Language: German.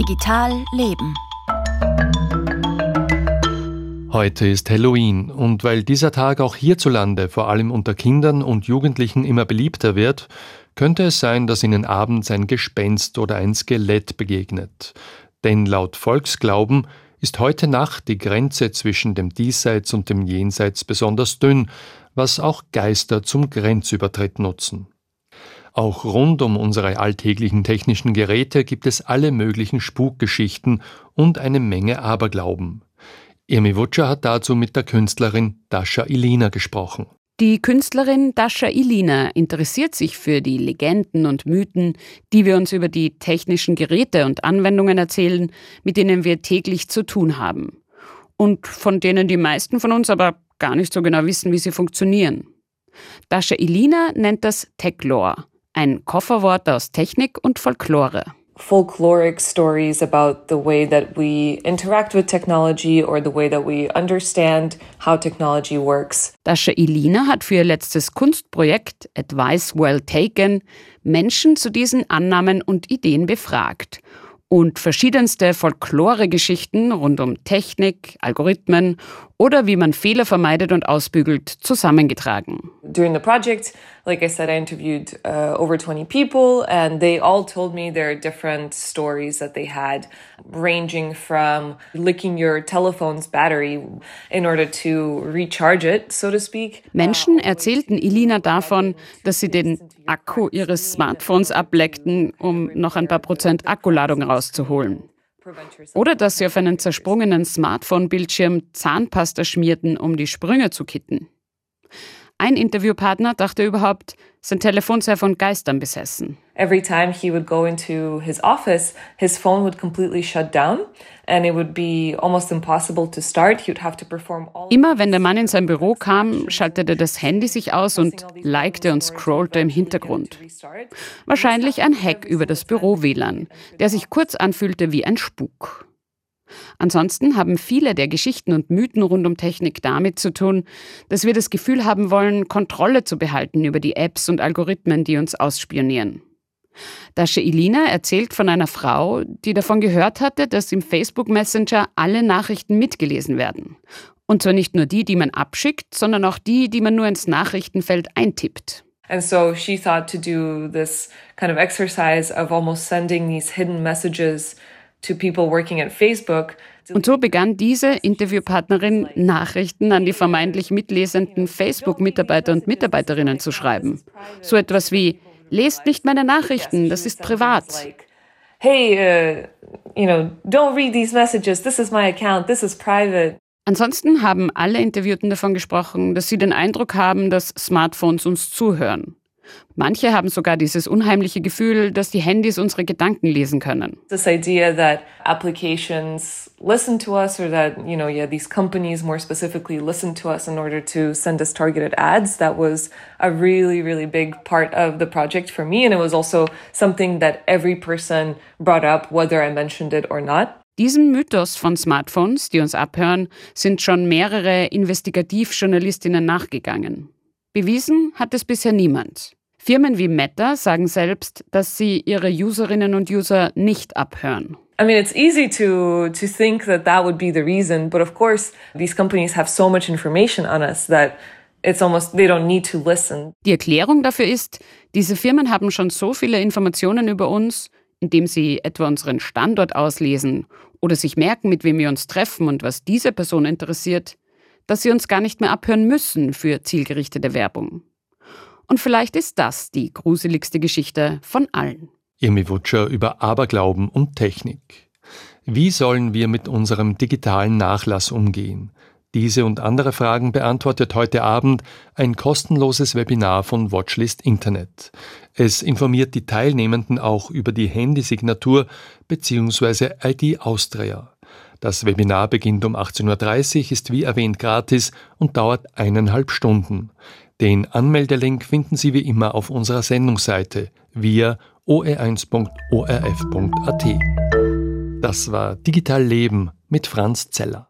Digital Leben. Heute ist Halloween und weil dieser Tag auch hierzulande vor allem unter Kindern und Jugendlichen immer beliebter wird, könnte es sein, dass ihnen abends ein Gespenst oder ein Skelett begegnet. Denn laut Volksglauben ist heute Nacht die Grenze zwischen dem Diesseits und dem Jenseits besonders dünn, was auch Geister zum Grenzübertritt nutzen. Auch rund um unsere alltäglichen technischen Geräte gibt es alle möglichen Spukgeschichten und eine Menge Aberglauben. Irmi Wutscher hat dazu mit der Künstlerin Dasha Ilina gesprochen. Die Künstlerin Dasha Ilina interessiert sich für die Legenden und Mythen, die wir uns über die technischen Geräte und Anwendungen erzählen, mit denen wir täglich zu tun haben. Und von denen die meisten von uns aber gar nicht so genau wissen, wie sie funktionieren. Dasha Ilina nennt das Techlore, ein Kofferwort aus Technik und Folklore. folkloric stories about the way that we interact with technology or the way that we understand how technology works. Dasha Ilina hat für ihr letztes Kunstprojekt Advice Well Taken Menschen zu diesen Annahmen und Ideen befragt und verschiedenste Folklore-Geschichten rund um Technik, Algorithmen oder wie man Fehler vermeidet und ausbügelt zusammengetragen. During the project, like I said, I interviewed uh, over 20 people and they all told me their different stories that they had, ranging from licking your telephone's battery in order to recharge it, so to speak. Menschen erzählten Ilina davon, dass sie den Akku ihres Smartphones ableckten, um noch ein paar Prozent Akkuladung rauszuholen. Oder dass sie auf einen zersprungenen Smartphone-Bildschirm Zahnpasta schmierten, um die Sprünge zu kitten. Ein Interviewpartner dachte überhaupt, sein Telefon sei von Geistern besessen. Every time he would go into his office, his phone would completely shut down and it would be almost impossible to start. He would have to perform all Immer wenn der Mann in sein Büro kam, schaltete das Handy sich aus und likte und scrollte im Hintergrund. Wahrscheinlich ein Hack über das Büro-WLAN, der sich kurz anfühlte wie ein Spuk. Ansonsten haben viele der Geschichten und Mythen rund um Technik damit zu tun, dass wir das Gefühl haben wollen, Kontrolle zu behalten über die Apps und Algorithmen, die uns ausspionieren. Dasche Ilina erzählt von einer Frau, die davon gehört hatte, dass im Facebook Messenger alle Nachrichten mitgelesen werden. Und zwar nicht nur die, die man abschickt, sondern auch die, die man nur ins Nachrichtenfeld eintippt. And so she thought to do this kind of exercise of almost sending these hidden messages to people working at Facebook. Und so begann diese Interviewpartnerin Nachrichten an die vermeintlich mitlesenden Facebook-Mitarbeiter und Mitarbeiterinnen zu schreiben. So etwas wie, lest nicht meine Nachrichten, das ist privat. Hey, uh, you know, don't read these messages. This is my account. This is private. Ansonsten haben alle Interviewten davon gesprochen, dass sie den Eindruck haben, dass Smartphones uns zuhören. Manche haben sogar dieses unheimliche Gefühl, dass die Handys unsere Gedanken lesen können. This idea that applications listen to us or that, you know, yeah, these companies more specifically listen to us in order to send us targeted ads, that was a really, really big part of the project for me. And it was also something that every person brought up, whether I mentioned it or not. Diesem Mythos von Smartphones, die uns abhören, sind schon mehrere Investigativjournalistinnen nachgegangen. Bewiesen hat es bisher niemand. Firmen wie Meta sagen selbst, dass sie ihre Userinnen und User nicht abhören. I mean, it's easy to to think that that would be the reason, but of course, these companies have so much information on us that it's almost they don't need to listen. Die Erklärung dafür ist, diese Firmen haben schon so viele Informationen über uns, indem sie etwa unseren Standort auslesen oder sich merken, mit wem wir uns treffen und was diese Person interessiert, dass sie uns gar nicht mehr abhören müssen für zielgerichtete Werbung. Und vielleicht ist das die gruseligste Geschichte von allen. Irmi Wutscher über Aberglauben und Technik. Wie sollen wir mit unserem digitalen Nachlass umgehen? Diese und andere Fragen beantwortet heute Abend ein kostenloses Webinar von Watchlist Internet. Es informiert die Teilnehmenden auch über die Handysignatur bzw. ID Austria. Das Webinar beginnt um 18.30 Uhr, ist wie erwähnt gratis und dauert eineinhalb Stunden. Den Anmeldelink finden Sie wie immer auf unserer Sendungsseite via oe1.orf.at. Das war Digital Leben mit Franz Zeller.